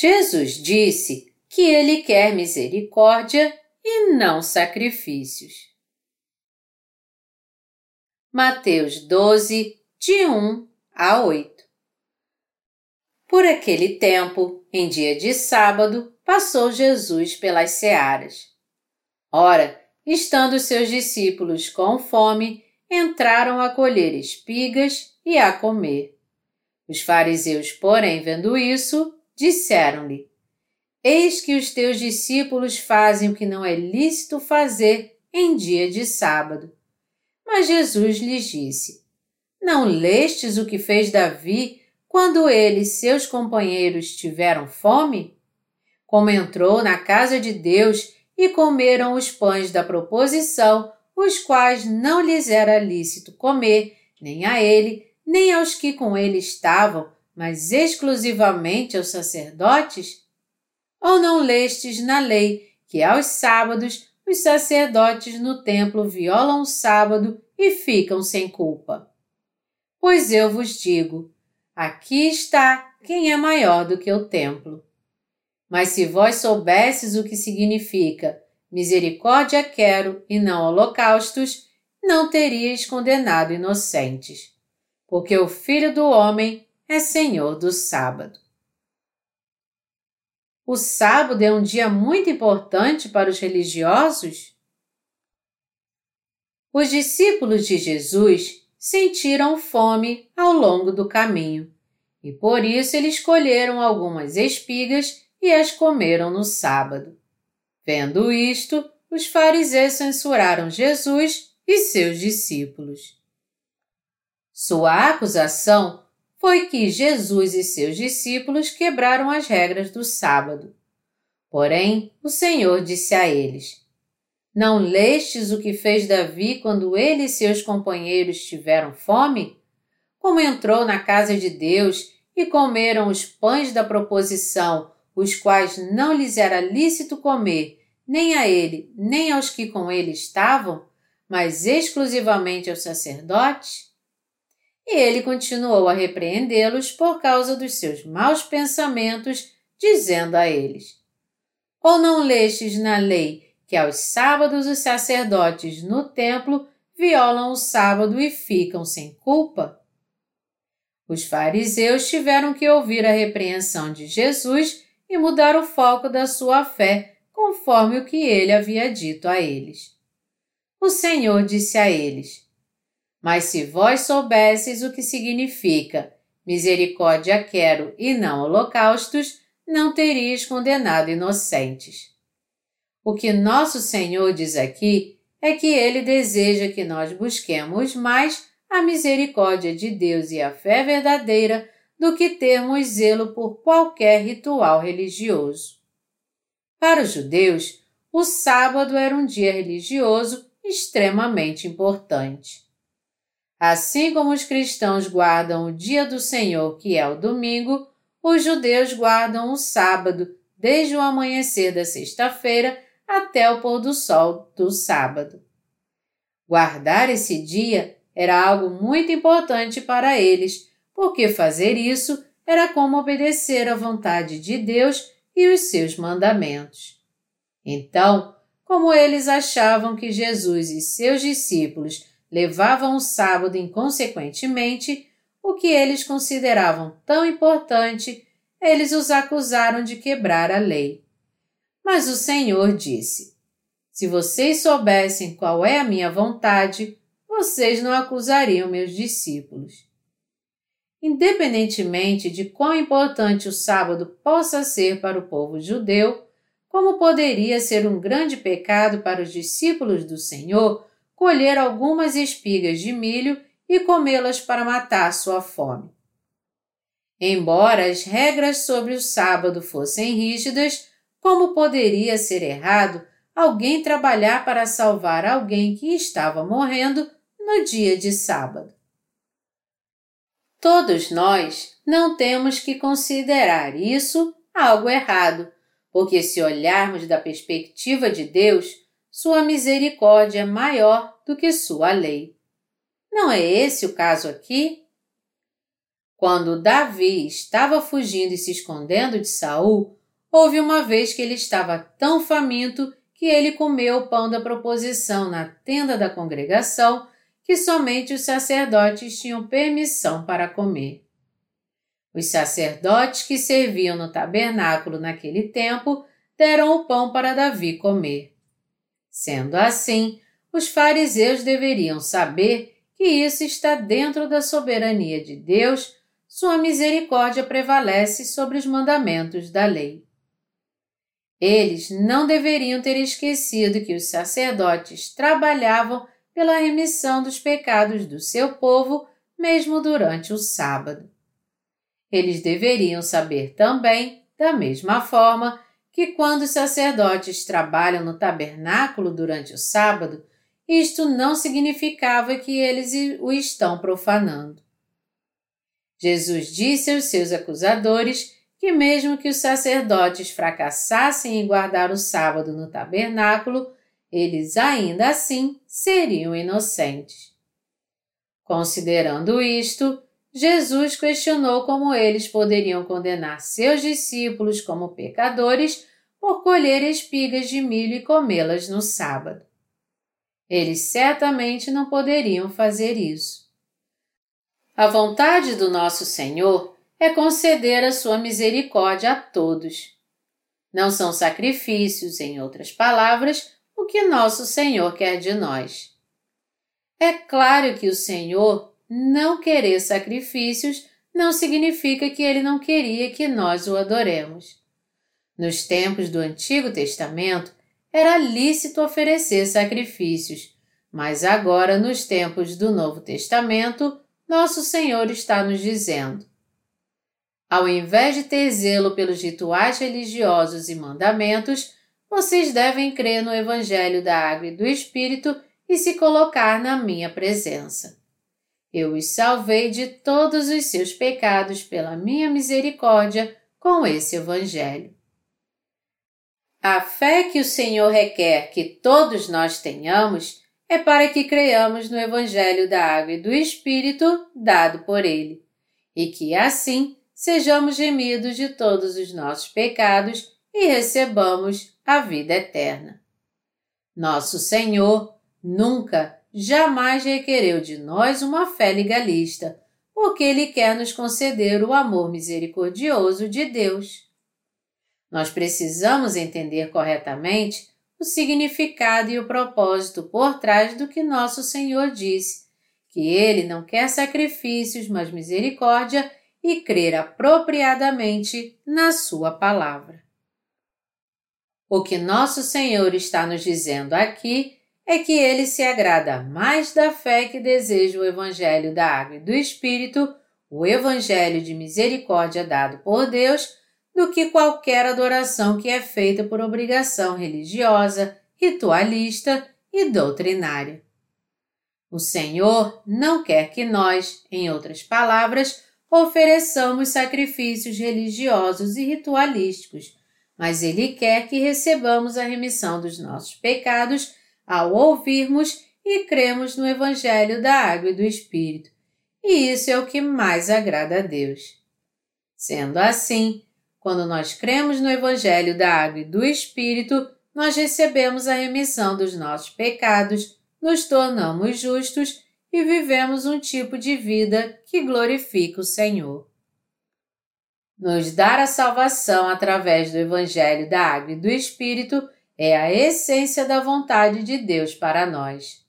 Jesus disse que ele quer misericórdia e não sacrifícios. Mateus 12, de 1 a 8 Por aquele tempo, em dia de sábado, passou Jesus pelas searas. Ora, estando seus discípulos com fome, entraram a colher espigas e a comer. Os fariseus, porém, vendo isso, disseram-lhe: Eis que os teus discípulos fazem o que não é lícito fazer em dia de sábado. Mas Jesus lhes disse: Não lestes o que fez Davi quando ele e seus companheiros tiveram fome? Como entrou na casa de Deus e comeram os pães da proposição, os quais não lhes era lícito comer, nem a ele, nem aos que com ele estavam, mas exclusivamente aos sacerdotes? Ou não lestes na lei que aos sábados os sacerdotes no templo violam o sábado e ficam sem culpa? Pois eu vos digo: aqui está quem é maior do que o templo. Mas se vós soubesses o que significa misericórdia quero e não holocaustos, não teríeis condenado inocentes. Porque o Filho do Homem é Senhor do sábado. O sábado é um dia muito importante para os religiosos? Os discípulos de Jesus sentiram fome ao longo do caminho e por isso eles escolheram algumas espigas e as comeram no sábado. Vendo isto, os fariseus censuraram Jesus e seus discípulos. Sua acusação foi que Jesus e seus discípulos quebraram as regras do sábado. Porém, o Senhor disse a eles: Não lestes o que fez Davi quando ele e seus companheiros tiveram fome? Como entrou na casa de Deus e comeram os pães da proposição os quais não lhes era lícito comer, nem a ele, nem aos que com ele estavam, mas exclusivamente aos sacerdotes? E ele continuou a repreendê-los por causa dos seus maus pensamentos, dizendo a eles: Ou não lestes na lei que aos sábados os sacerdotes no templo violam o sábado e ficam sem culpa? Os fariseus tiveram que ouvir a repreensão de Jesus e mudar o foco da sua fé, conforme o que ele havia dito a eles. O Senhor disse a eles: Mas se vós soubesseis o que significa misericórdia quero e não holocaustos, não teríeis condenado inocentes. O que nosso Senhor diz aqui é que ele deseja que nós busquemos mais a misericórdia de Deus e a fé verdadeira do que termos zelo por qualquer ritual religioso. Para os judeus, o sábado era um dia religioso extremamente importante. Assim como os cristãos guardam o dia do Senhor, que é o domingo, os judeus guardam o sábado, desde o amanhecer da sexta-feira até o pôr do sol do sábado. Guardar esse dia era algo muito importante para eles, porque fazer isso era como obedecer à vontade de Deus e os seus mandamentos. Então, como eles achavam que Jesus e seus discípulos levavam o sábado inconsequentemente, o que eles consideravam tão importante, eles os acusaram de quebrar a lei. Mas o Senhor disse: Se vocês soubessem qual é a minha vontade, vocês não acusariam meus discípulos. Independentemente de quão importante o sábado possa ser para o povo judeu, como poderia ser um grande pecado para os discípulos do Senhor colher algumas espigas de milho e comê-las para matar sua fome. Embora as regras sobre o sábado fossem rígidas, como poderia ser errado alguém trabalhar para salvar alguém que estava morrendo no dia de sábado? Todos nós não temos que considerar isso algo errado, porque se olharmos da perspectiva de Deus, sua misericórdia é maior do que sua lei. Não é esse o caso aqui? Quando Davi estava fugindo e se escondendo de Saul, houve uma vez que ele estava tão faminto que ele comeu o pão da proposição na tenda da congregação que somente os sacerdotes tinham permissão para comer. Os sacerdotes que serviam no tabernáculo naquele tempo deram o pão para Davi comer. Sendo assim, os fariseus deveriam saber que isso está dentro da soberania de Deus, sua misericórdia prevalece sobre os mandamentos da lei. Eles não deveriam ter esquecido que os sacerdotes trabalhavam pela remissão dos pecados do seu povo, mesmo durante o sábado. Eles deveriam saber também, da mesma forma, que quando os sacerdotes trabalham no tabernáculo durante o sábado, isto não significava que eles o estão profanando. Jesus disse aos seus acusadores que, mesmo que os sacerdotes fracassassem em guardar o sábado no tabernáculo, eles ainda assim seriam inocentes. Considerando isto, Jesus questionou como eles poderiam condenar seus discípulos como pecadores por colher espigas de milho e comê-las no sábado. Eles certamente não poderiam fazer isso. A vontade do nosso Senhor é conceder a sua misericórdia a todos. Não são sacrifícios, em outras palavras, o que nosso Senhor quer de nós. É claro que o Senhor não querer sacrifícios não significa que ele não queria que nós o adoremos. Nos tempos do Antigo Testamento, era lícito oferecer sacrifícios, mas agora, nos tempos do Novo Testamento, nosso Senhor está nos dizendo: ao invés de ter zelo pelos rituais religiosos e mandamentos, vocês devem crer no Evangelho da Água e do Espírito e se colocar na minha presença. Eu os salvei de todos os seus pecados pela minha misericórdia com esse Evangelho. A fé que o Senhor requer que todos nós tenhamos é para que creiamos no Evangelho da Água e do Espírito dado por Ele, e que assim sejamos remidos de todos os nossos pecados e recebamos a vida eterna. Nosso Senhor nunca jamais requereu de nós uma fé legalista, porque Ele quer nos conceder o amor misericordioso de Deus. Nós precisamos entender corretamente o significado e o propósito por trás do que nosso Senhor disse, que Ele não quer sacrifícios, mas misericórdia e crer apropriadamente na Sua palavra. O que nosso Senhor está nos dizendo aqui é que ele se agrada mais da fé que deseja o Evangelho da Água e do Espírito, o Evangelho de misericórdia dado por Deus, do que qualquer adoração que é feita por obrigação religiosa, ritualista e doutrinária. O Senhor não quer que nós, em outras palavras, ofereçamos sacrifícios religiosos e ritualísticos, mas Ele quer que recebamos a remissão dos nossos pecados ao ouvirmos e cremos no Evangelho da Água e do Espírito, e isso é o que mais agrada a Deus. Sendo assim, quando nós cremos no Evangelho da Água e do Espírito, nós recebemos a remissão dos nossos pecados, nos tornamos justos e vivemos um tipo de vida que glorifica o Senhor. Nos dar a salvação através do Evangelho da Água e do Espírito é a essência da vontade de Deus para nós.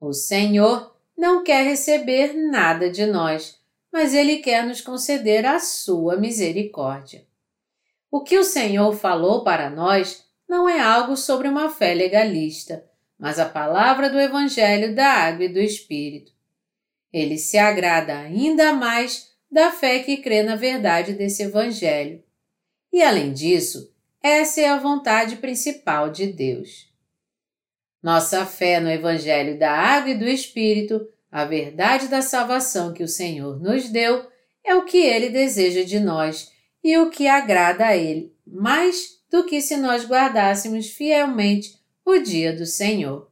O Senhor não quer receber nada de nós, mas Ele quer nos conceder a sua misericórdia. O que o Senhor falou para nós não é algo sobre uma fé legalista, mas a palavra do Evangelho da Água e do Espírito. Ele se agrada ainda mais da fé que crê na verdade desse Evangelho. E além disso, essa é a vontade principal de Deus. Nossa fé no Evangelho da Água e do Espírito, a verdade da salvação que o Senhor nos deu, é o que Ele deseja de nós e o que agrada a Ele, mais do que se nós guardássemos fielmente o dia do Senhor.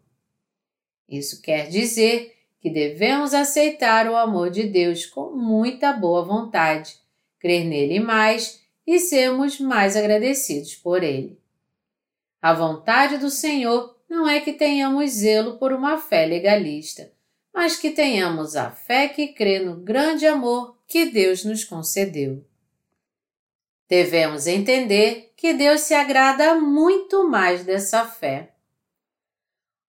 Isso quer dizer que devemos aceitar o amor de Deus com muita boa vontade, crer nele mais e sermos mais agradecidos por ele. A vontade do Senhor não é que tenhamos zelo por uma fé legalista, mas que tenhamos a fé que crê no grande amor que Deus nos concedeu. Devemos entender que Deus se agrada muito mais dessa fé.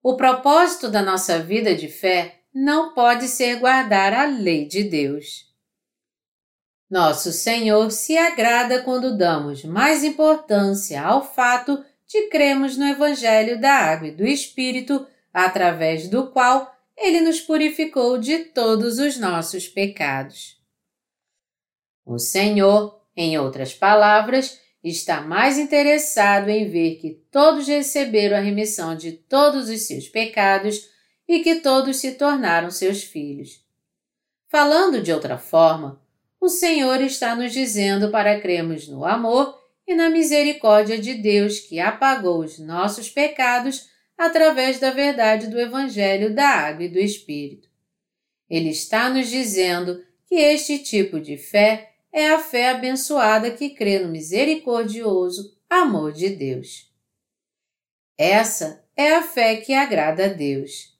O propósito da nossa vida de fé não pode ser guardar a lei de Deus. Nosso Senhor se agrada quando damos mais importância ao fato de cremos no Evangelho da Água e do Espírito, através do qual Ele nos purificou de todos os nossos pecados. O Senhor, em outras palavras, está mais interessado em ver que todos receberam a remissão de todos os seus pecados e que todos se tornaram seus filhos. Falando de outra forma, o Senhor está nos dizendo para cremos no amor e na misericórdia de Deus que apagou os nossos pecados através da verdade do Evangelho da Água e do Espírito. Ele está nos dizendo que este tipo de fé é a fé abençoada que crê no misericordioso amor de Deus. Essa é a fé que agrada a Deus.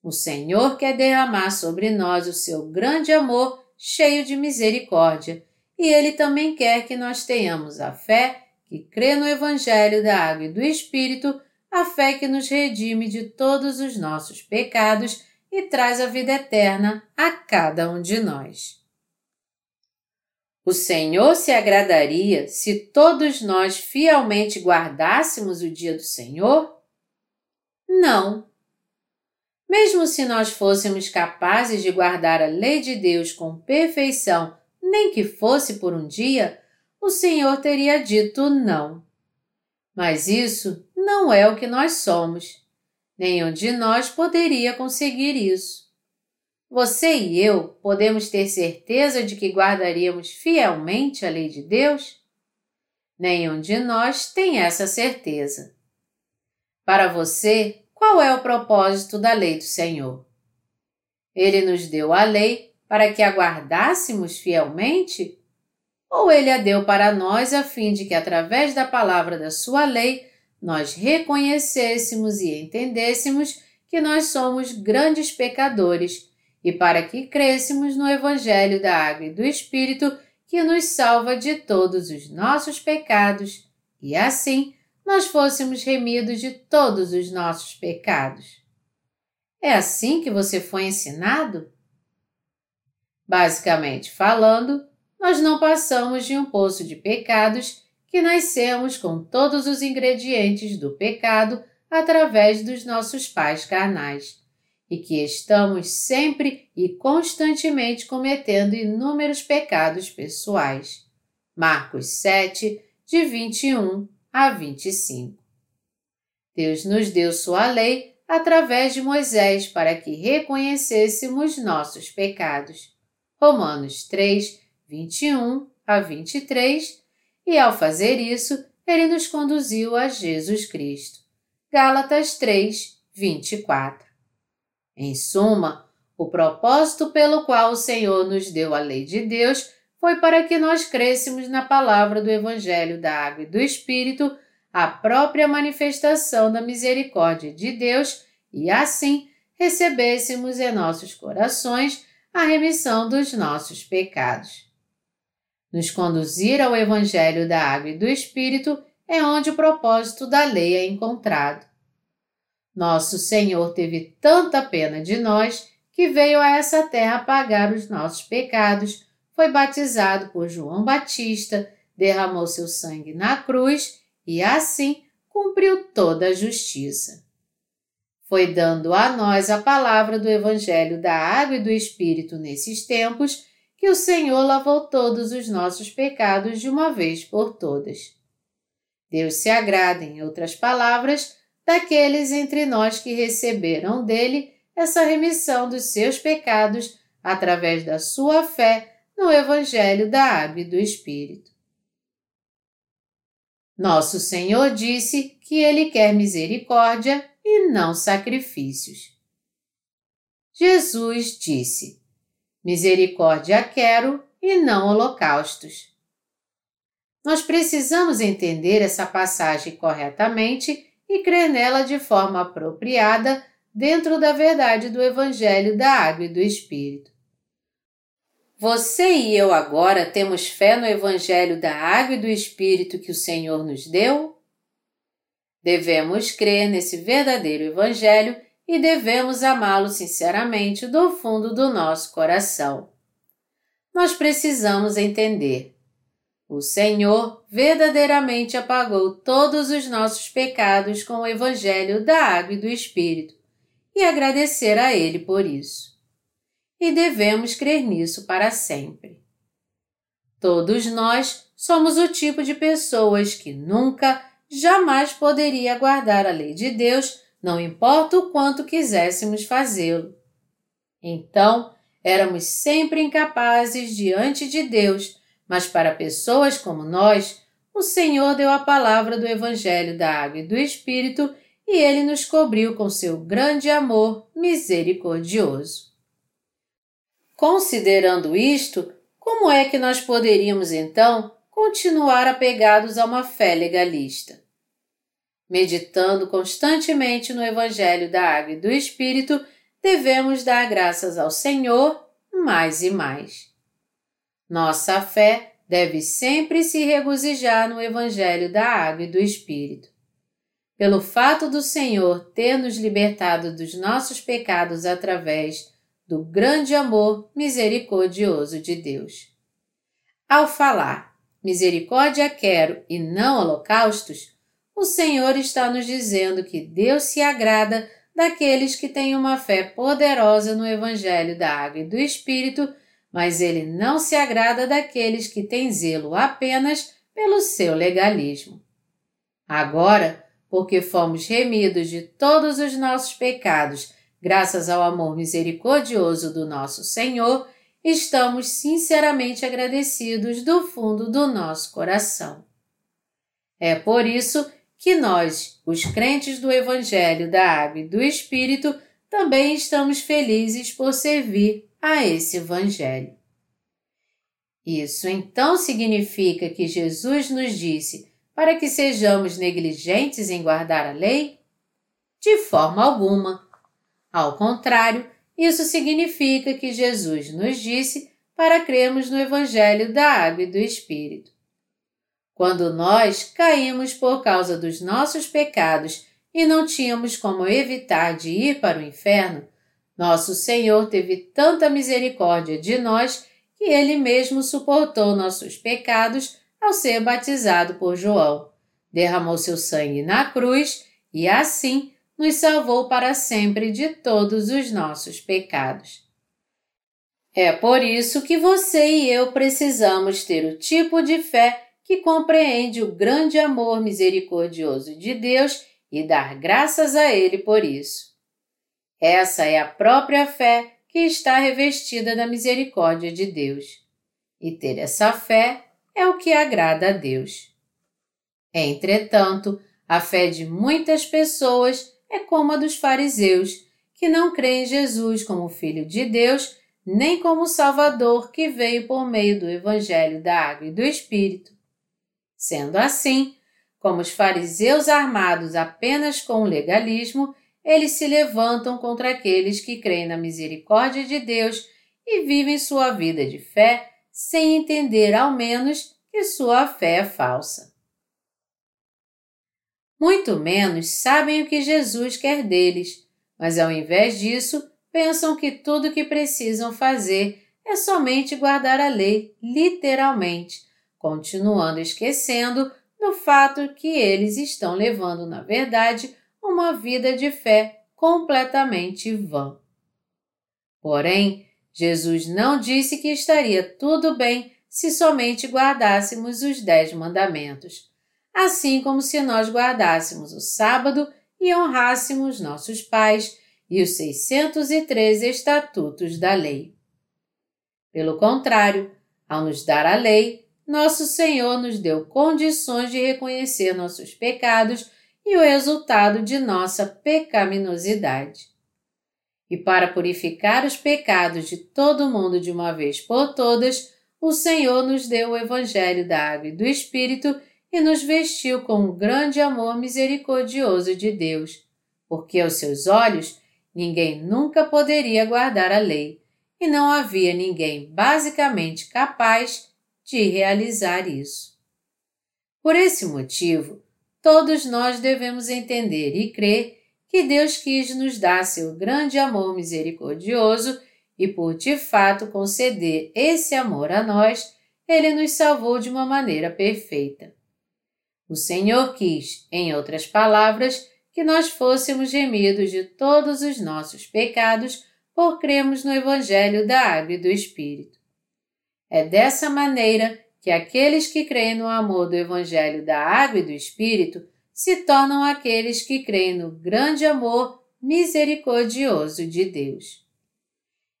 O Senhor quer derramar sobre nós o seu grande amor cheio de misericórdia, e Ele também quer que nós tenhamos a fé que crê no Evangelho da Água e do Espírito, a fé que nos redime de todos os nossos pecados e traz a vida eterna a cada um de nós. O Senhor se agradaria se todos nós fielmente guardássemos o dia do Senhor? Não. Mesmo se nós fôssemos capazes de guardar a lei de Deus com perfeição, nem que fosse por um dia, o Senhor teria dito não. Mas isso não é o que nós somos. Nenhum de nós poderia conseguir isso. Você e eu podemos ter certeza de que guardaríamos fielmente a lei de Deus? Nenhum de nós tem essa certeza. Para você, qual é o propósito da lei do Senhor? Ele nos deu a lei para que a guardássemos fielmente? Ou ele a deu para nós a fim de que, através da palavra da sua lei, nós reconhecêssemos e entendêssemos que nós somos grandes pecadores e para que crescemos no Evangelho da Água e do Espírito que nos salva de todos os nossos pecados e assim nós fôssemos remidos de todos os nossos pecados. É assim que você foi ensinado? Basicamente falando, nós não passamos de um poço de pecados que nascemos com todos os ingredientes do pecado através dos nossos pais carnais e que estamos sempre e constantemente cometendo inúmeros pecados pessoais. Marcos 7, de 21 a 25. Deus nos deu sua lei através de Moisés para que reconhecêssemos nossos pecados. Romanos 3, 21 a 23, e ao fazer isso, ele nos conduziu a Jesus Cristo. Gálatas 3, 24. Em suma, o propósito pelo qual o Senhor nos deu a lei de Deus foi para que nós crêssemos na palavra do Evangelho da Água e do Espírito, a própria manifestação da misericórdia de Deus, e assim recebêssemos em nossos corações a remissão dos nossos pecados. Nos conduzir ao Evangelho da Água e do Espírito é onde o propósito da lei é encontrado. Nosso Senhor teve tanta pena de nós que veio a essa terra pagar os nossos pecados, foi batizado por João Batista, derramou seu sangue na cruz e assim cumpriu toda a justiça. Foi dando a nós a palavra do Evangelho da Água e do Espírito nesses tempos que o Senhor lavou todos os nossos pecados de uma vez por todas. Deus se agrada, em outras palavras, daqueles entre nós que receberam dele essa remissão dos seus pecados através da sua fé no Evangelho da Água e do Espírito. Nosso Senhor disse que Ele quer misericórdia e não sacrifícios. Jesus disse: Misericórdia quero e não holocaustos. Nós precisamos entender essa passagem corretamente e crer nela de forma apropriada dentro da verdade do Evangelho da Água e do Espírito. Você e eu agora temos fé no Evangelho da Água e do Espírito que o Senhor nos deu? Devemos crer nesse verdadeiro Evangelho e devemos amá-lo sinceramente do fundo do nosso coração. Nós precisamos entender. O Senhor verdadeiramente apagou todos os nossos pecados com o Evangelho da Água e do Espírito e agradecer a Ele por isso e devemos crer nisso para sempre. Todos nós somos o tipo de pessoas que nunca, jamais poderia guardar a lei de Deus, não importa o quanto quiséssemos fazê-lo. Então, éramos sempre incapazes diante de Deus, mas para pessoas como nós, o Senhor deu a palavra do Evangelho da Água e do Espírito e ele nos cobriu com seu grande amor misericordioso. Considerando isto, como é que nós poderíamos então continuar apegados a uma fé legalista? Meditando constantemente no Evangelho da Água e do Espírito, devemos dar graças ao Senhor mais e mais. Nossa fé deve sempre se regozijar no Evangelho da Água e do Espírito. Pelo fato do Senhor ter nos libertado dos nossos pecados através do grande amor misericordioso de Deus. Ao falar misericórdia quero e não holocaustos, o Senhor está nos dizendo que Deus se agrada daqueles que têm uma fé poderosa no Evangelho da Água e do Espírito, mas ele não se agrada daqueles que têm zelo apenas pelo seu legalismo. Agora, porque fomos remidos de todos os nossos pecados Graças ao amor misericordioso do nosso Senhor, estamos sinceramente agradecidos do fundo do nosso coração. É por isso que nós, os crentes do Evangelho da Água e do Espírito, também estamos felizes por servir a esse Evangelho. Isso então significa que Jesus nos disse para que sejamos negligentes em guardar a lei? De forma alguma. Ao contrário, isso significa que Jesus nos disse para crermos no Evangelho da Água e do Espírito. Quando nós caímos por causa dos nossos pecados e não tínhamos como evitar de ir para o inferno, nosso Senhor teve tanta misericórdia de nós que ele mesmo suportou nossos pecados ao ser batizado por João, derramou seu sangue na cruz e assim nos salvou para sempre de todos os nossos pecados. É por isso que você e eu precisamos ter o tipo de fé que compreende o grande amor misericordioso de Deus e dar graças a Ele por isso. Essa é a própria fé que está revestida da misericórdia de Deus. E ter essa fé é o que agrada a Deus. Entretanto, a fé de muitas pessoas é como a dos fariseus, que não creem em Jesus como Filho de Deus, nem como Salvador que veio por meio do Evangelho da Água e do Espírito. Sendo assim, como os fariseus armados apenas com o legalismo, eles se levantam contra aqueles que creem na misericórdia de Deus e vivem sua vida de fé sem entender ao menos que sua fé é falsa muito menos sabem o que Jesus quer deles, mas ao invés disso, pensam que tudo o que precisam fazer é somente guardar a lei, literalmente, continuando esquecendo do fato que eles estão levando, na verdade, uma vida de fé completamente vã. Porém, Jesus não disse que estaria tudo bem se somente guardássemos os dez mandamentos assim como se nós guardássemos o sábado e honrássemos nossos pais e os 603 estatutos da lei. Pelo contrário, ao nos dar a lei, nosso Senhor nos deu condições de reconhecer nossos pecados e o resultado de nossa pecaminosidade. E para purificar os pecados de todo mundo de uma vez por todas, o Senhor nos deu o Evangelho da Água e do Espírito e nos vestiu com o grande amor misericordioso de Deus, porque aos seus olhos ninguém nunca poderia guardar a lei, e não havia ninguém basicamente capaz de realizar isso. Por esse motivo, todos nós devemos entender e crer que Deus quis nos dar seu grande amor misericordioso e, por de fato conceder esse amor a nós, ele nos salvou de uma maneira perfeita. O Senhor quis, em outras palavras, que nós fôssemos remidos de todos os nossos pecados por cremos no Evangelho da Água e do Espírito. É dessa maneira que aqueles que creem no amor do Evangelho da Água e do Espírito se tornam aqueles que creem no grande amor misericordioso de Deus.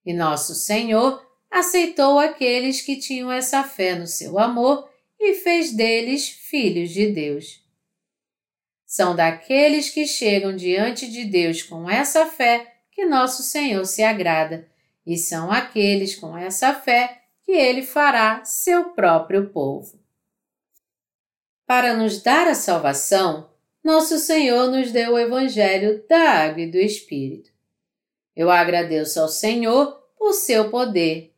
E nosso Senhor aceitou aqueles que tinham essa fé no seu amor e fez deles filhos de Deus. São daqueles que chegam diante de Deus com essa fé que nosso Senhor se agrada, e são aqueles com essa fé que ele fará seu próprio povo. Para nos dar a salvação, nosso Senhor nos deu o Evangelho da Água e do Espírito. Eu agradeço ao Senhor por seu poder.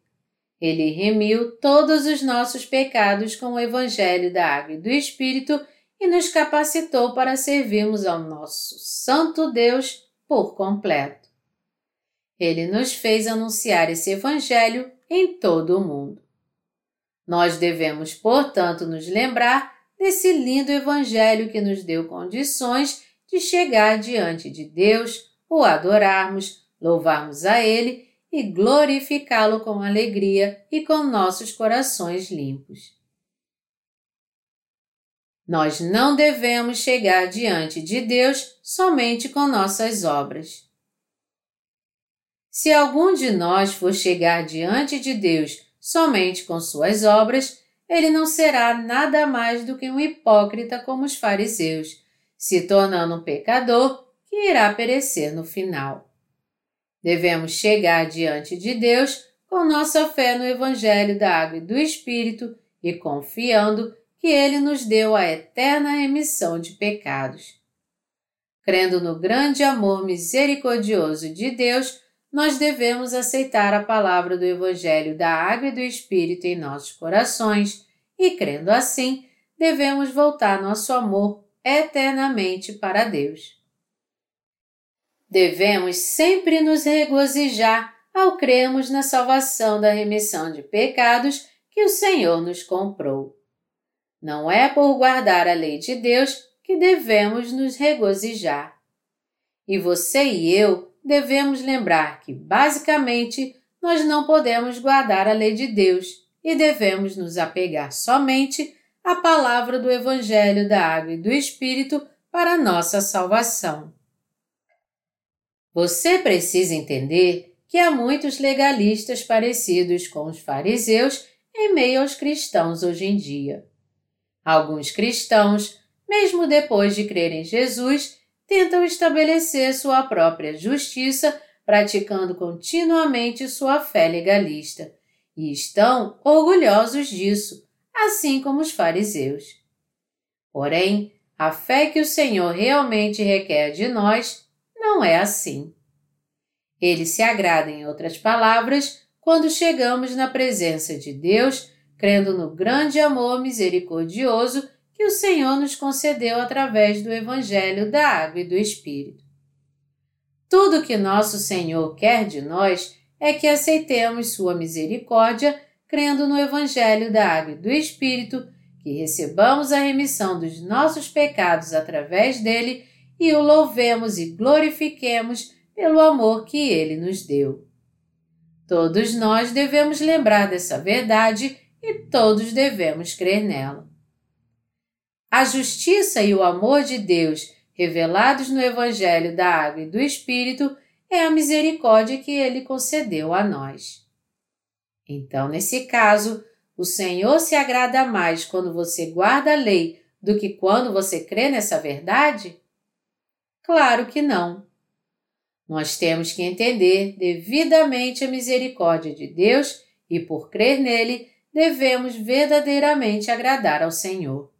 Ele remiu todos os nossos pecados com o Evangelho da Água e do Espírito e nos capacitou para servirmos ao nosso Santo Deus por completo. Ele nos fez anunciar esse Evangelho em todo o mundo. Nós devemos, portanto, nos lembrar desse lindo Evangelho que nos deu condições de chegar diante de Deus, o adorarmos, louvarmos a Ele e glorificá-lo com alegria e com nossos corações limpos. Nós não devemos chegar diante de Deus somente com nossas obras. Se algum de nós for chegar diante de Deus somente com suas obras, ele não será nada mais do que um hipócrita como os fariseus, se tornando um pecador que irá perecer no final. Devemos chegar diante de Deus com nossa fé no Evangelho da Água e do Espírito e confiando que Ele nos deu a eterna remissão de pecados. Crendo no grande amor misericordioso de Deus, nós devemos aceitar a palavra do Evangelho da Água e do Espírito em nossos corações e, crendo assim, devemos voltar nosso amor eternamente para Deus. Devemos sempre nos regozijar ao crermos na salvação da remissão de pecados que o Senhor nos comprou. Não é por guardar a lei de Deus que devemos nos regozijar. E você e eu devemos lembrar que, basicamente, nós não podemos guardar a lei de Deus e devemos nos apegar somente à palavra do Evangelho da Água e do Espírito para nossa salvação. Você precisa entender que há muitos legalistas parecidos com os fariseus em meio aos cristãos hoje em dia. Alguns cristãos, mesmo depois de crer em Jesus, tentam estabelecer sua própria justiça praticando continuamente sua fé legalista e estão orgulhosos disso, assim como os fariseus. Porém, a fé que o Senhor realmente requer de nós não é assim. Ele se agrada, em outras palavras, quando chegamos na presença de Deus, crendo no grande amor misericordioso que o Senhor nos concedeu através do Evangelho da Água e do Espírito. Tudo que nosso Senhor quer de nós é que aceitemos Sua misericórdia, crendo no Evangelho da Água e do Espírito, que recebamos a remissão dos nossos pecados através dele e o louvemos e glorifiquemos pelo amor que ele nos deu. Todos nós devemos lembrar dessa verdade e todos devemos crer nela. A justiça e o amor de Deus revelados no Evangelho da Água e do Espírito é a misericórdia que ele concedeu a nós. Então, nesse caso, o Senhor se agrada mais quando você guarda a lei do que quando você crê nessa verdade? Claro que não. Nós temos que entender devidamente a misericórdia de Deus e, por crer nele, devemos verdadeiramente agradar ao Senhor.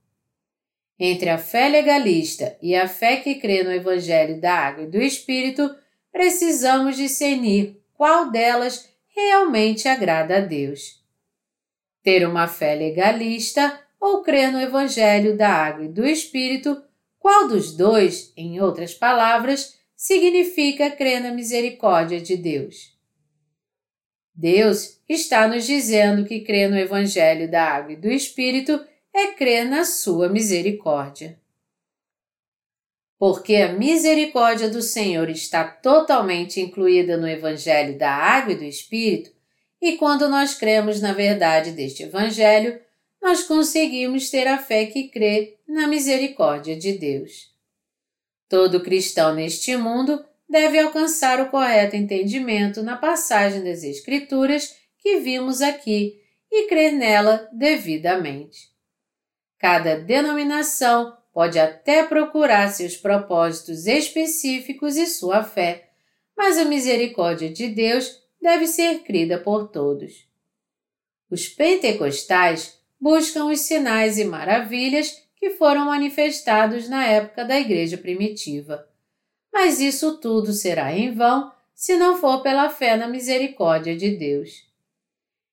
Entre a fé legalista e a fé que crê no Evangelho da Água e do Espírito, precisamos discernir qual delas realmente agrada a Deus. Ter uma fé legalista ou crer no Evangelho da Água e do Espírito, qual dos dois, em outras palavras, significa crer na misericórdia de Deus? Deus está nos dizendo que crer no Evangelho da Água e do Espírito é crer na Sua misericórdia. Porque a misericórdia do Senhor está totalmente incluída no Evangelho da Água e do Espírito, e quando nós cremos na verdade deste Evangelho, nós conseguimos ter a fé que crê na misericórdia de Deus. Todo cristão neste mundo deve alcançar o correto entendimento na passagem das Escrituras que vimos aqui e crer nela devidamente. Cada denominação pode até procurar seus propósitos específicos e sua fé, mas a misericórdia de Deus deve ser crida por todos. Os pentecostais buscam os sinais e maravilhas que foram manifestados na época da igreja primitiva. Mas isso tudo será em vão se não for pela fé na misericórdia de Deus.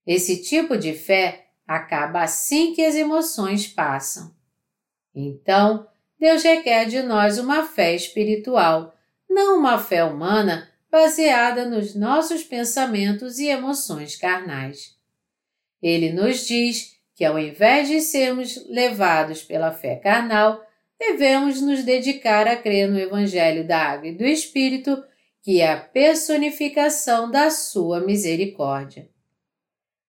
Esse tipo de fé acaba assim que as emoções passam. Então, Deus requer de nós uma fé espiritual, não uma fé humana baseada nos nossos pensamentos e emoções carnais. Ele nos diz que, ao invés de sermos levados pela fé carnal, devemos nos dedicar a crer no Evangelho da Água e do Espírito, que é a personificação da Sua misericórdia.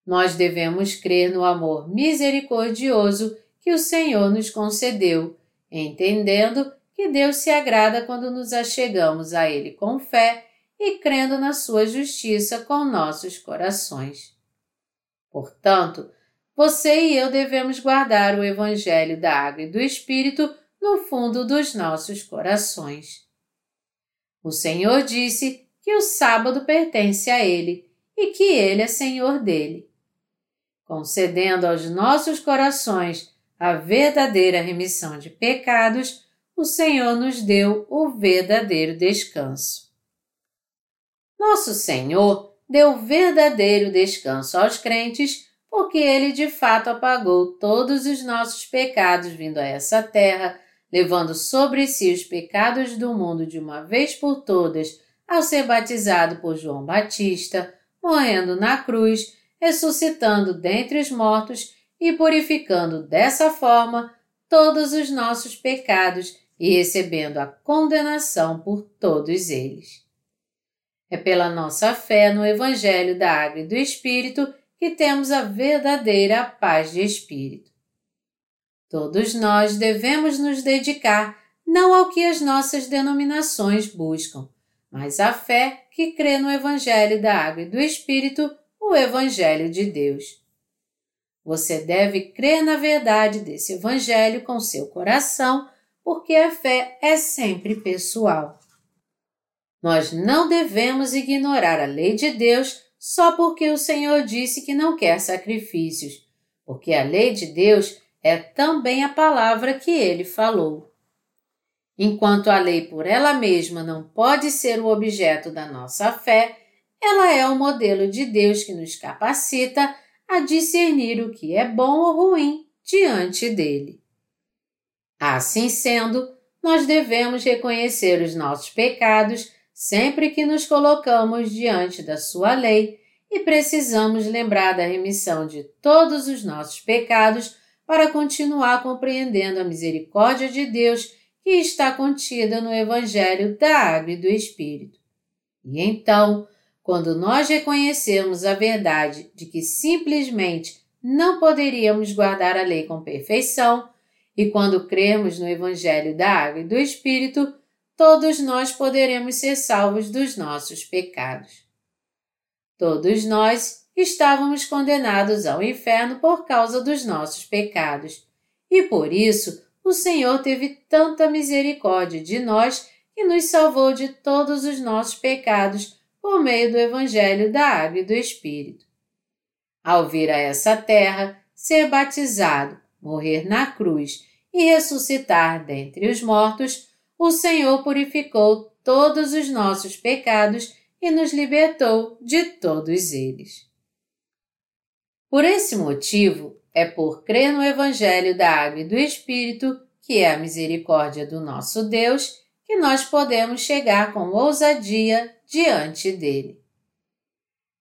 Nós devemos crer no amor misericordioso que o Senhor nos concedeu, entendendo que Deus se agrada quando nos achegamos a Ele com fé e crendo na sua justiça com nossos corações. Portanto, você e eu devemos guardar o Evangelho da Água e do Espírito no fundo dos nossos corações. O Senhor disse que o sábado pertence a Ele e que Ele é Senhor dele. Concedendo aos nossos corações a verdadeira remissão de pecados, o Senhor nos deu o verdadeiro descanso. Nosso Senhor deu verdadeiro descanso aos crentes, porque Ele de fato apagou todos os nossos pecados vindo a essa terra, levando sobre si os pecados do mundo de uma vez por todas, ao ser batizado por João Batista, morrendo na cruz, ressuscitando dentre os mortos e purificando dessa forma todos os nossos pecados e recebendo a condenação por todos eles. É pela nossa fé no Evangelho da Água e do Espírito que temos a verdadeira paz de espírito. Todos nós devemos nos dedicar não ao que as nossas denominações buscam, mas à fé que crê no Evangelho da Água e do Espírito, o Evangelho de Deus. Você deve crer na verdade desse Evangelho com seu coração, porque a fé é sempre pessoal. Nós não devemos ignorar a lei de Deus só porque o Senhor disse que não quer sacrifícios, porque a lei de Deus é também a palavra que ele falou. Enquanto a lei por ela mesma não pode ser o objeto da nossa fé, ela é o modelo de Deus que nos capacita a discernir o que é bom ou ruim diante dele. Assim sendo, nós devemos reconhecer os nossos pecados sempre que nos colocamos diante da Sua lei e precisamos lembrar da remissão de todos os nossos pecados para continuar compreendendo a misericórdia de Deus que está contida no Evangelho da Água e do Espírito. E então, quando nós reconhecemos a verdade de que simplesmente não poderíamos guardar a lei com perfeição, e quando cremos no Evangelho da Água e do Espírito, todos nós poderemos ser salvos dos nossos pecados. Todos nós estávamos condenados ao inferno por causa dos nossos pecados, e por isso o Senhor teve tanta misericórdia de nós que nos salvou de todos os nossos pecados por meio do Evangelho da Água e do Espírito. Ao vir a essa terra, ser batizado, morrer na cruz e ressuscitar dentre os mortos, o Senhor purificou todos os nossos pecados e nos libertou de todos eles. Por esse motivo, é por crer no Evangelho da Água e do Espírito, que é a misericórdia do nosso Deus, que nós podemos chegar com ousadia diante dele.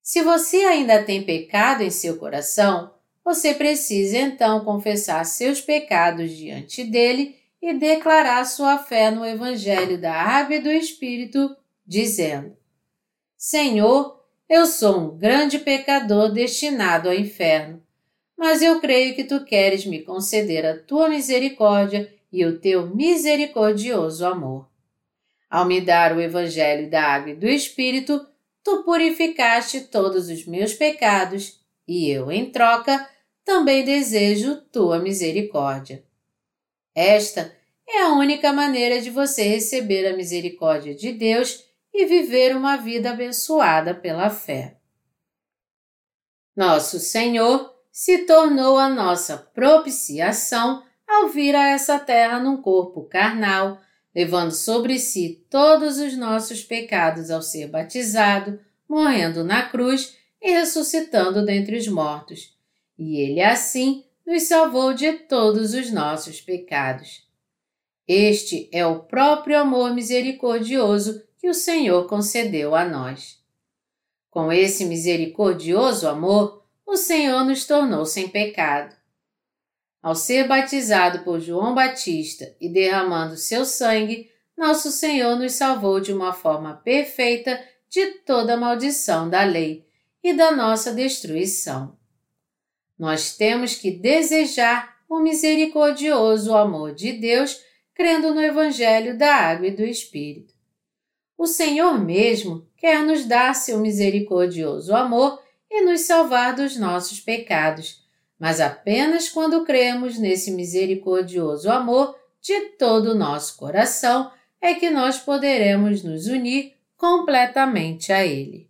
Se você ainda tem pecado em seu coração, você precisa então confessar seus pecados diante dele e declarar sua fé no Evangelho da Água e do Espírito, dizendo: Senhor, eu sou um grande pecador destinado ao inferno, mas eu creio que tu queres me conceder a tua misericórdia e o teu misericordioso amor. Ao me dar o Evangelho da Água e do Espírito, tu purificaste todos os meus pecados, e eu, em troca, também desejo tua misericórdia. Esta é a única maneira de você receber a misericórdia de Deus e viver uma vida abençoada pela fé. Nosso Senhor se tornou a nossa propiciação ao vir a essa terra num corpo carnal, levando sobre si todos os nossos pecados ao ser batizado, morrendo na cruz e ressuscitando dentre os mortos. E ele assim nos salvou de todos os nossos pecados. Este é o próprio amor misericordioso que o Senhor concedeu a nós. Com esse misericordioso amor, o Senhor nos tornou sem pecado. Ao ser batizado por João Batista e derramando seu sangue, nosso Senhor nos salvou de uma forma perfeita de toda a maldição da lei e da nossa destruição. Nós temos que desejar o misericordioso amor de Deus, crendo no Evangelho da Água e do Espírito. O Senhor mesmo quer nos dar seu misericordioso amor e nos salvar dos nossos pecados mas apenas quando cremos nesse misericordioso amor de todo o nosso coração é que nós poderemos nos unir completamente a Ele.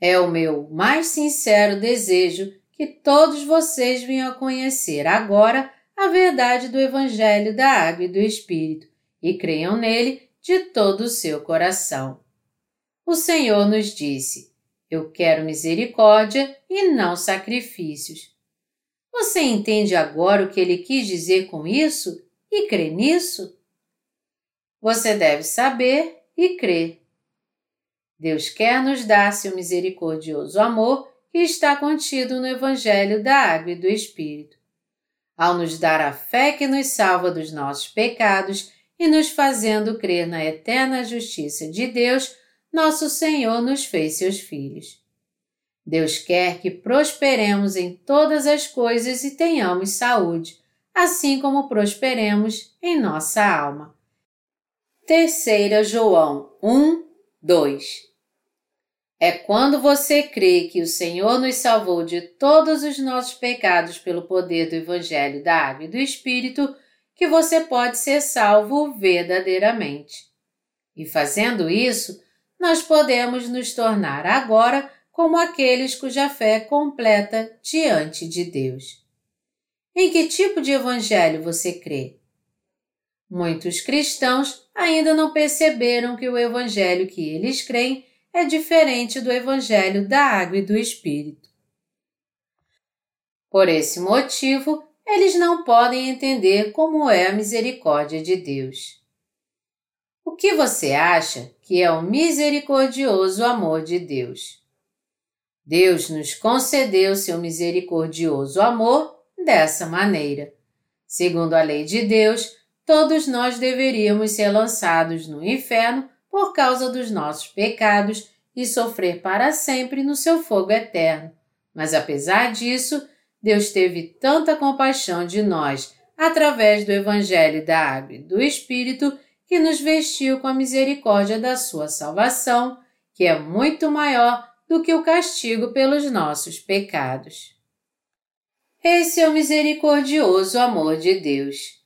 É o meu mais sincero desejo que todos vocês venham a conhecer agora a verdade do Evangelho da Água e do Espírito e creiam nele de todo o seu coração. O Senhor nos disse: eu quero misericórdia e não sacrifícios. Você entende agora o que ele quis dizer com isso e crê nisso? Você deve saber e crer. Deus quer nos dar seu misericordioso amor que está contido no Evangelho da Água e do Espírito. Ao nos dar a fé que nos salva dos nossos pecados e nos fazendo crer na eterna justiça de Deus, nosso Senhor nos fez seus filhos. Deus quer que prosperemos em todas as coisas e tenhamos saúde, assim como prosperemos em nossa alma. Terceira João 1, 2 É quando você crê que o Senhor nos salvou de todos os nossos pecados pelo poder do Evangelho da Água e do Espírito que você pode ser salvo verdadeiramente. E fazendo isso, nós podemos nos tornar agora como aqueles cuja fé é completa diante de Deus. Em que tipo de evangelho você crê? Muitos cristãos ainda não perceberam que o evangelho que eles creem é diferente do evangelho da água e do Espírito. Por esse motivo, eles não podem entender como é a misericórdia de Deus. O que você acha que é o misericordioso amor de Deus? Deus nos concedeu seu misericordioso amor dessa maneira. Segundo a lei de Deus, todos nós deveríamos ser lançados no inferno por causa dos nossos pecados e sofrer para sempre no seu fogo eterno. Mas apesar disso, Deus teve tanta compaixão de nós através do Evangelho da Água e do Espírito que nos vestiu com a misericórdia da sua salvação, que é muito maior do que o castigo pelos nossos pecados. Esse é o misericordioso amor de Deus.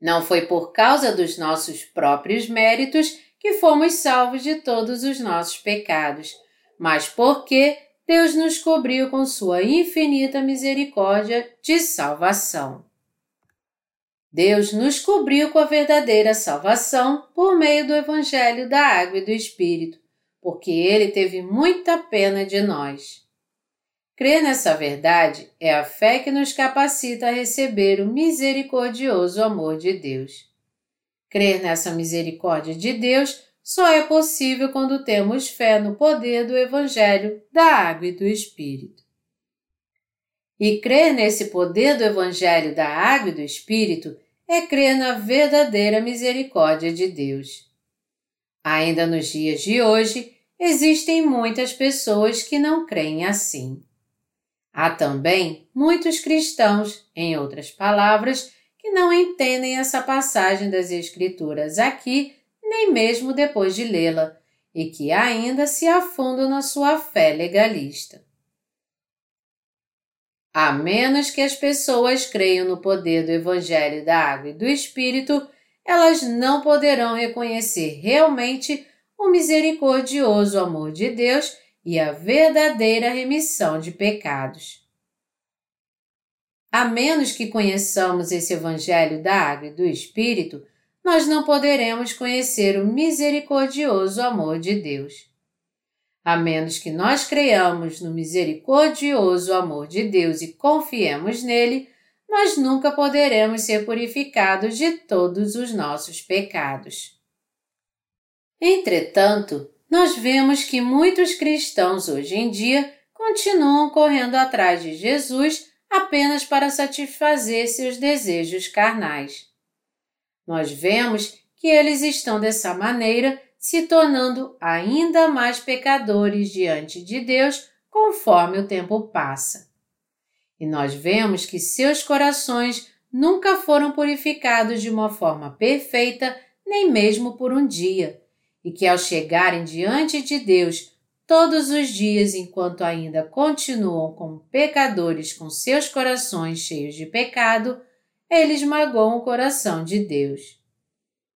Não foi por causa dos nossos próprios méritos que fomos salvos de todos os nossos pecados, mas porque Deus nos cobriu com sua infinita misericórdia de salvação. Deus nos cobriu com a verdadeira salvação por meio do Evangelho da Água e do Espírito, porque Ele teve muita pena de nós. Crer nessa verdade é a fé que nos capacita a receber o misericordioso amor de Deus. Crer nessa misericórdia de Deus só é possível quando temos fé no poder do Evangelho da Água e do Espírito. E crer nesse poder do Evangelho da Água e do Espírito é crer na verdadeira misericórdia de Deus. Ainda nos dias de hoje, existem muitas pessoas que não creem assim. Há também muitos cristãos, em outras palavras, não entendem essa passagem das Escrituras aqui, nem mesmo depois de lê-la, e que ainda se afundam na sua fé legalista. A menos que as pessoas creiam no poder do Evangelho da Água e do Espírito, elas não poderão reconhecer realmente o misericordioso amor de Deus e a verdadeira remissão de pecados. A menos que conheçamos esse Evangelho da Água e do Espírito, nós não poderemos conhecer o misericordioso amor de Deus. A menos que nós creiamos no misericordioso amor de Deus e confiemos nele, nós nunca poderemos ser purificados de todos os nossos pecados. Entretanto, nós vemos que muitos cristãos hoje em dia continuam correndo atrás de Jesus apenas para satisfazer seus desejos carnais. Nós vemos que eles estão dessa maneira se tornando ainda mais pecadores diante de Deus conforme o tempo passa. E nós vemos que seus corações nunca foram purificados de uma forma perfeita, nem mesmo por um dia e que ao chegarem diante de Deus todos os dias enquanto ainda continuam como pecadores com seus corações cheios de pecado, eles magoam o coração de Deus.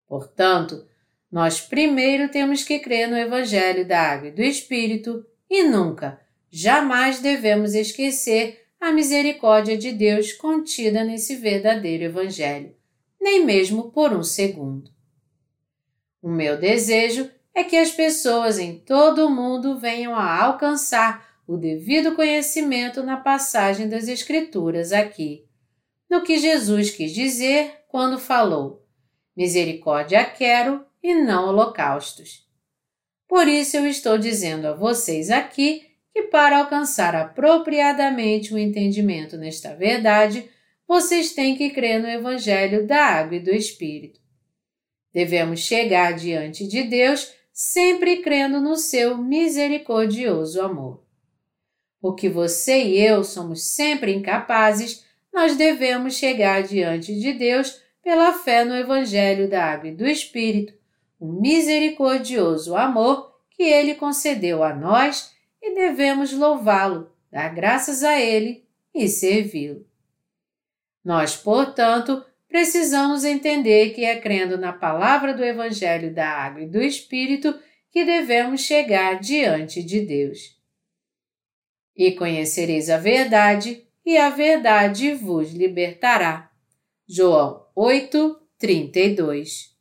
Portanto, nós primeiro temos que crer no Evangelho da Água e do Espírito e nunca, jamais devemos esquecer a misericórdia de Deus contida nesse verdadeiro Evangelho, nem mesmo por um segundo. O meu desejo é que as pessoas em todo o mundo venham a alcançar o devido conhecimento na passagem das Escrituras aqui, no que Jesus quis dizer quando falou: Misericórdia quero e não holocaustos. Por isso eu estou dizendo a vocês aqui que, para alcançar apropriadamente o entendimento nesta verdade, vocês têm que crer no Evangelho da Água e do Espírito. Devemos chegar diante de Deus sempre crendo no seu misericordioso amor. Porque você e eu somos sempre incapazes, nós devemos chegar diante de Deus pela fé no Evangelho da Água e do Espírito, o misericordioso amor que Ele concedeu a nós e devemos louvá-lo, dar graças a Ele e servi-lo. Nós, portanto, precisamos entender que é crendo na palavra do Evangelho da Água e do Espírito que devemos chegar diante de Deus. E conhecereis a verdade, e a verdade vos libertará. João 8, 32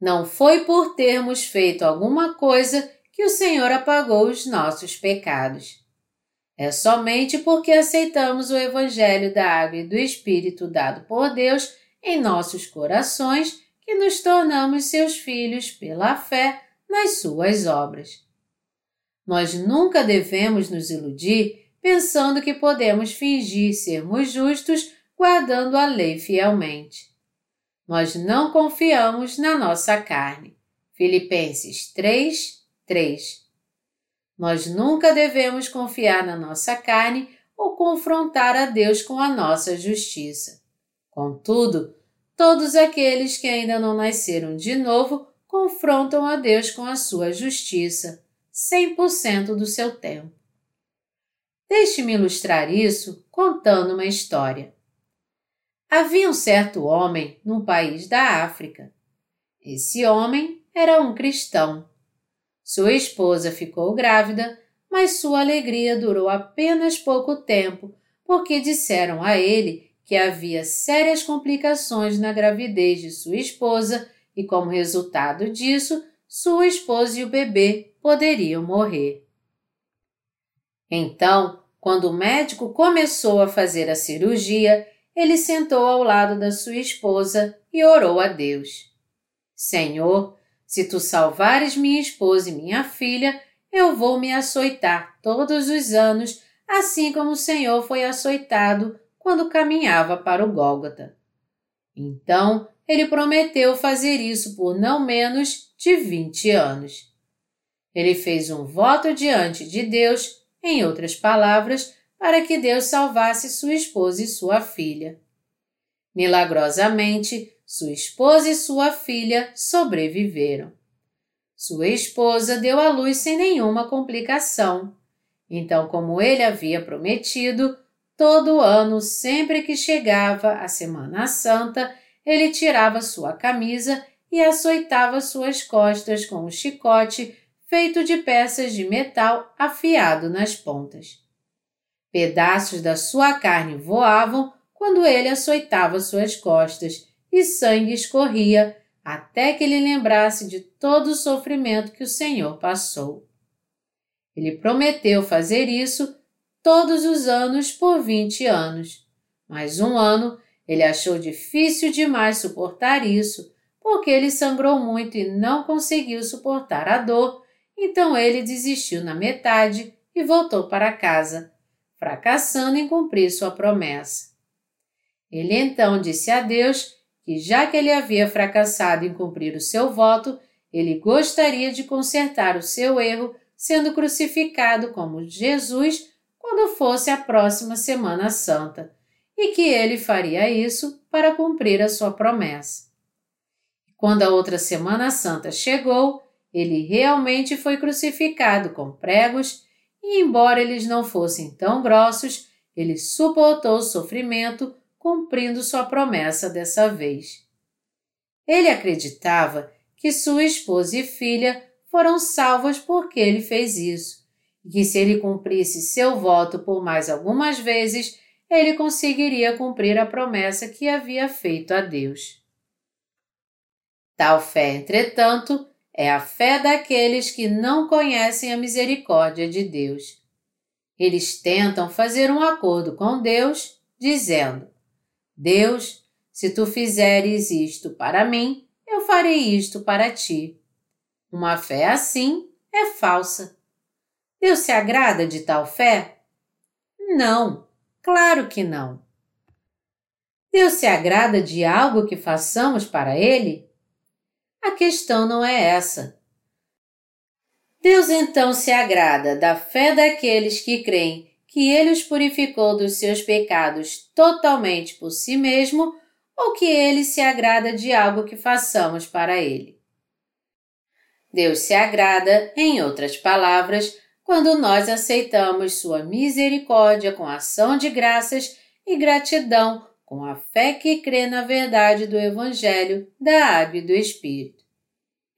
Não foi por termos feito alguma coisa que o Senhor apagou os nossos pecados. É somente porque aceitamos o Evangelho da Água e do Espírito dado por Deus em nossos corações que nos tornamos seus filhos pela fé nas suas obras. Nós nunca devemos nos iludir pensando que podemos fingir sermos justos guardando a lei fielmente. Nós não confiamos na nossa carne. Filipenses 3, 3 nós nunca devemos confiar na nossa carne ou confrontar a Deus com a nossa justiça. Contudo, todos aqueles que ainda não nasceram de novo confrontam a Deus com a sua justiça, 100% do seu tempo. Deixe-me ilustrar isso contando uma história. Havia um certo homem num país da África. Esse homem era um cristão. Sua esposa ficou grávida, mas sua alegria durou apenas pouco tempo, porque disseram a ele que havia sérias complicações na gravidez de sua esposa e, como resultado disso, sua esposa e o bebê poderiam morrer. Então, quando o médico começou a fazer a cirurgia, ele sentou ao lado da sua esposa e orou a Deus. Senhor, se tu salvares minha esposa e minha filha, eu vou me açoitar todos os anos, assim como o Senhor foi açoitado quando caminhava para o Gólgota. Então, ele prometeu fazer isso por não menos de vinte anos. Ele fez um voto diante de Deus, em outras palavras, para que Deus salvasse sua esposa e sua filha. Milagrosamente, sua esposa e sua filha sobreviveram. Sua esposa deu à luz sem nenhuma complicação. Então, como ele havia prometido, todo ano, sempre que chegava a Semana Santa, ele tirava sua camisa e açoitava suas costas com um chicote feito de peças de metal afiado nas pontas. Pedaços da sua carne voavam quando ele açoitava suas costas e sangue escorria até que ele lembrasse de todo o sofrimento que o Senhor passou. Ele prometeu fazer isso todos os anos por vinte anos, mas um ano ele achou difícil demais suportar isso, porque ele sangrou muito e não conseguiu suportar a dor, então ele desistiu na metade e voltou para casa, fracassando em cumprir sua promessa. Ele então disse a Deus que, já que ele havia fracassado em cumprir o seu voto, ele gostaria de consertar o seu erro sendo crucificado como Jesus quando fosse a próxima Semana Santa e que ele faria isso para cumprir a sua promessa. Quando a outra Semana Santa chegou, ele realmente foi crucificado com pregos e, embora eles não fossem tão grossos, ele suportou o sofrimento, cumprindo sua promessa dessa vez. Ele acreditava que sua esposa e filha foram salvas porque ele fez isso, e que se ele cumprisse seu voto por mais algumas vezes, ele conseguiria cumprir a promessa que havia feito a Deus. Tal fé, entretanto, é a fé daqueles que não conhecem a misericórdia de Deus. Eles tentam fazer um acordo com Deus, dizendo: Deus, se tu fizeres isto para mim, eu farei isto para ti. Uma fé assim é falsa. Deus se agrada de tal fé? Não, Claro que não. Deus se agrada de algo que façamos para Ele? A questão não é essa. Deus então se agrada da fé daqueles que creem que Ele os purificou dos seus pecados totalmente por si mesmo ou que Ele se agrada de algo que façamos para Ele. Deus se agrada, em outras palavras, quando nós aceitamos Sua misericórdia com ação de graças e gratidão com a fé que crê na verdade do Evangelho da Água e do Espírito.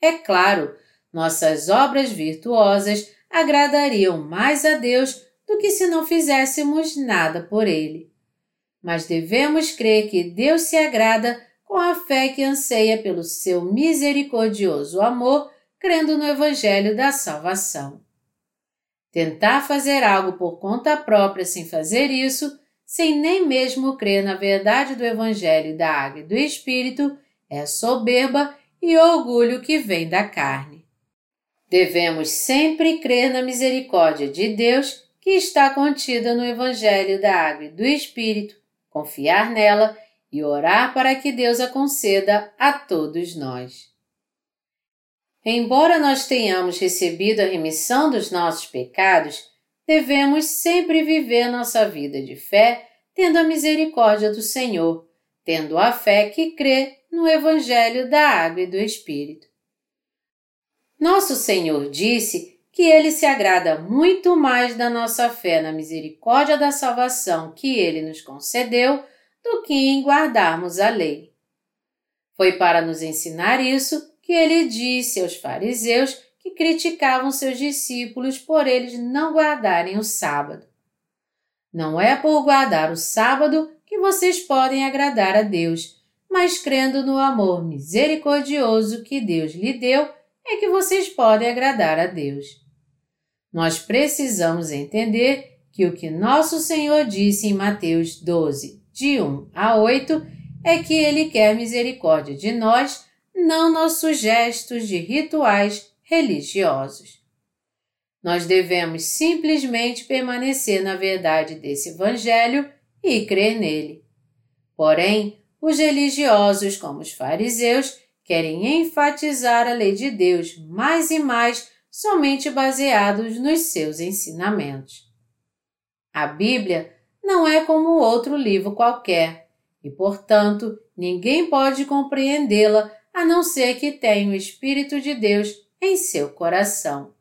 É claro, nossas obras virtuosas agradariam mais a Deus do que se não fizéssemos nada por Ele. Mas devemos crer que Deus se agrada com a fé que anseia pelo seu misericordioso amor, crendo no Evangelho da salvação. Tentar fazer algo por conta própria sem fazer isso, sem nem mesmo crer na verdade do Evangelho da Água e do Espírito, é soberba e orgulho que vem da carne. Devemos sempre crer na misericórdia de Deus que está contida no Evangelho da Água e do Espírito, confiar nela e orar para que Deus a conceda a todos nós. Embora nós tenhamos recebido a remissão dos nossos pecados, devemos sempre viver nossa vida de fé, tendo a misericórdia do Senhor, tendo a fé que crê no Evangelho da Água e do Espírito. Nosso Senhor disse que Ele se agrada muito mais da nossa fé na misericórdia da salvação que Ele nos concedeu do que em guardarmos a lei. Foi para nos ensinar isso que ele disse aos fariseus que criticavam seus discípulos por eles não guardarem o sábado. Não é por guardar o sábado que vocês podem agradar a Deus, mas crendo no amor misericordioso que Deus lhe deu, é que vocês podem agradar a Deus. Nós precisamos entender que o que nosso Senhor disse em Mateus 12, de 1 a 8, é que Ele quer misericórdia de nós, não nossos gestos de rituais religiosos. Nós devemos simplesmente permanecer na verdade desse Evangelho e crer nele. Porém, os religiosos, como os fariseus, querem enfatizar a lei de Deus mais e mais somente baseados nos seus ensinamentos. A Bíblia não é como outro livro qualquer e, portanto, ninguém pode compreendê-la a não ser que tenha o Espírito de Deus em seu coração.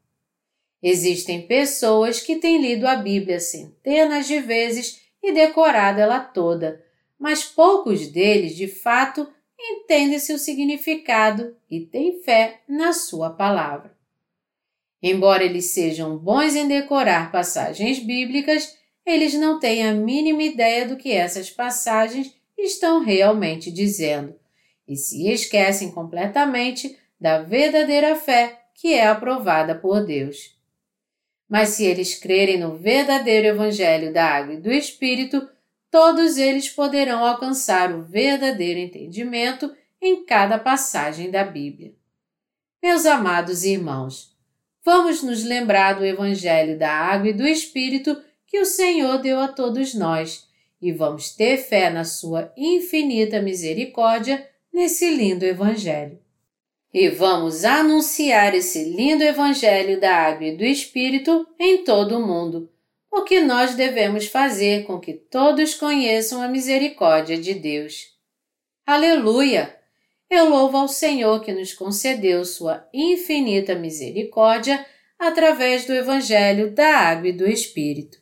Existem pessoas que têm lido a Bíblia centenas de vezes e decorado ela toda, mas poucos deles, de fato, entendem seu significado e têm fé na sua palavra. Embora eles sejam bons em decorar passagens bíblicas, eles não têm a mínima ideia do que essas passagens estão realmente dizendo e se esquecem completamente da verdadeira fé que é aprovada por Deus. Mas se eles crerem no verdadeiro Evangelho da Água e do Espírito, todos eles poderão alcançar o verdadeiro entendimento em cada passagem da Bíblia. Meus amados irmãos, vamos nos lembrar do Evangelho da Água e do Espírito que o Senhor deu a todos nós e vamos ter fé na Sua infinita misericórdia nesse lindo Evangelho. E vamos anunciar esse lindo Evangelho da Água e do Espírito em todo o mundo o que nós devemos fazer com que todos conheçam a misericórdia de Deus. Aleluia! Eu louvo ao Senhor que nos concedeu sua infinita misericórdia através do Evangelho da Água e do Espírito.